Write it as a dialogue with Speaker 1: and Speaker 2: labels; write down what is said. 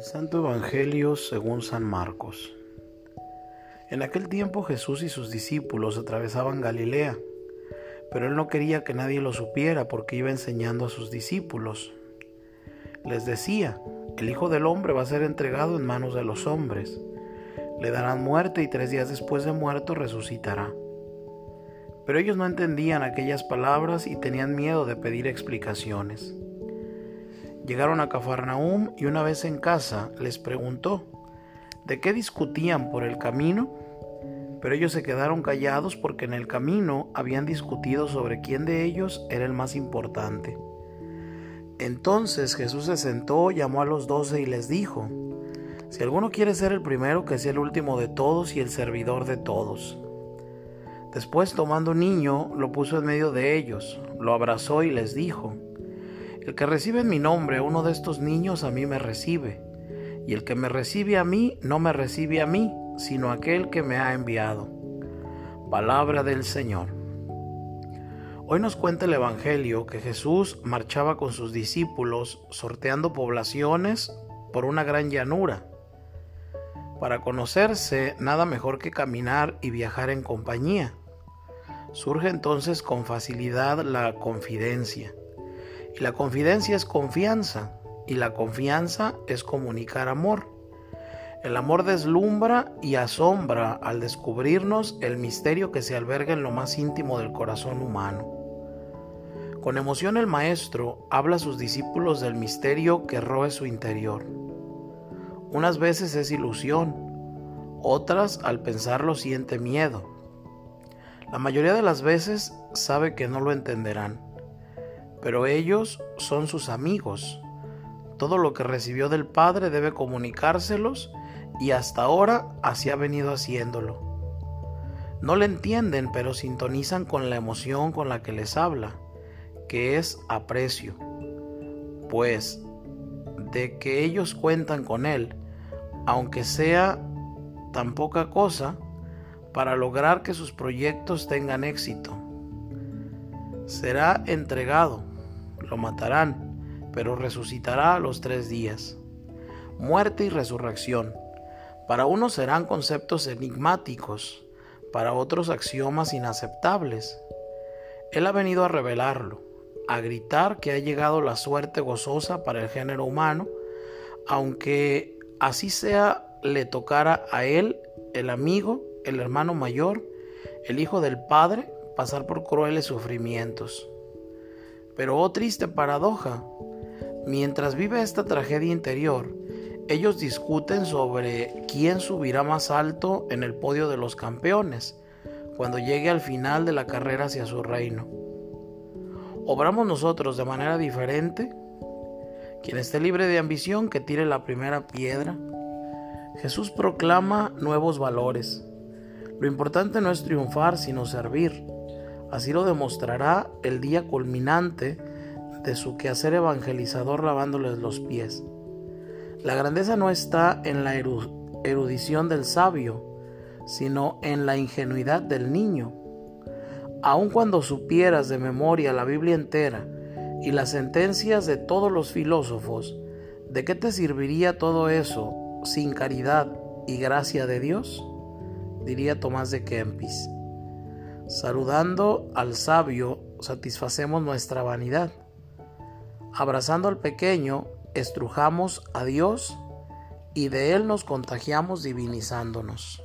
Speaker 1: El Santo Evangelio según San Marcos. En aquel tiempo Jesús y sus discípulos atravesaban Galilea, pero él no quería que nadie lo supiera porque iba enseñando a sus discípulos. Les decía, el Hijo del Hombre va a ser entregado en manos de los hombres. Le darán muerte y tres días después de muerto resucitará. Pero ellos no entendían aquellas palabras y tenían miedo de pedir explicaciones. Llegaron a Cafarnaúm y una vez en casa les preguntó, ¿de qué discutían por el camino? Pero ellos se quedaron callados porque en el camino habían discutido sobre quién de ellos era el más importante. Entonces Jesús se sentó, llamó a los doce y les dijo, Si alguno quiere ser el primero, que sea el último de todos y el servidor de todos. Después tomando un niño, lo puso en medio de ellos, lo abrazó y les dijo, el que recibe en mi nombre uno de estos niños a mí me recibe, y el que me recibe a mí no me recibe a mí, sino aquel que me ha enviado. Palabra del Señor. Hoy nos cuenta el Evangelio que Jesús marchaba con sus discípulos sorteando poblaciones por una gran llanura. Para conocerse, nada mejor que caminar y viajar en compañía. Surge entonces con facilidad la confidencia. Y la confidencia es confianza y la confianza es comunicar amor. El amor deslumbra y asombra al descubrirnos el misterio que se alberga en lo más íntimo del corazón humano. Con emoción el Maestro habla a sus discípulos del misterio que roe su interior. Unas veces es ilusión, otras al pensarlo siente miedo. La mayoría de las veces sabe que no lo entenderán pero ellos son sus amigos. Todo lo que recibió del Padre debe comunicárselos y hasta ahora así ha venido haciéndolo. No le entienden, pero sintonizan con la emoción con la que les habla, que es aprecio. Pues de que ellos cuentan con Él, aunque sea tan poca cosa, para lograr que sus proyectos tengan éxito. Será entregado lo matarán, pero resucitará a los tres días. Muerte y resurrección. Para unos serán conceptos enigmáticos, para otros axiomas inaceptables. Él ha venido a revelarlo, a gritar que ha llegado la suerte gozosa para el género humano, aunque así sea le tocara a él, el amigo, el hermano mayor, el hijo del Padre, pasar por crueles sufrimientos. Pero oh triste paradoja, mientras vive esta tragedia interior, ellos discuten sobre quién subirá más alto en el podio de los campeones cuando llegue al final de la carrera hacia su reino. ¿Obramos nosotros de manera diferente? Quien esté libre de ambición, que tire la primera piedra. Jesús proclama nuevos valores. Lo importante no es triunfar, sino servir. Así lo demostrará el día culminante de su quehacer evangelizador lavándoles los pies. La grandeza no está en la erudición del sabio, sino en la ingenuidad del niño. Aun cuando supieras de memoria la Biblia entera y las sentencias de todos los filósofos, ¿de qué te serviría todo eso sin caridad y gracia de Dios? diría Tomás de Kempis. Saludando al sabio, satisfacemos nuestra vanidad. Abrazando al pequeño, estrujamos a Dios y de él nos contagiamos divinizándonos.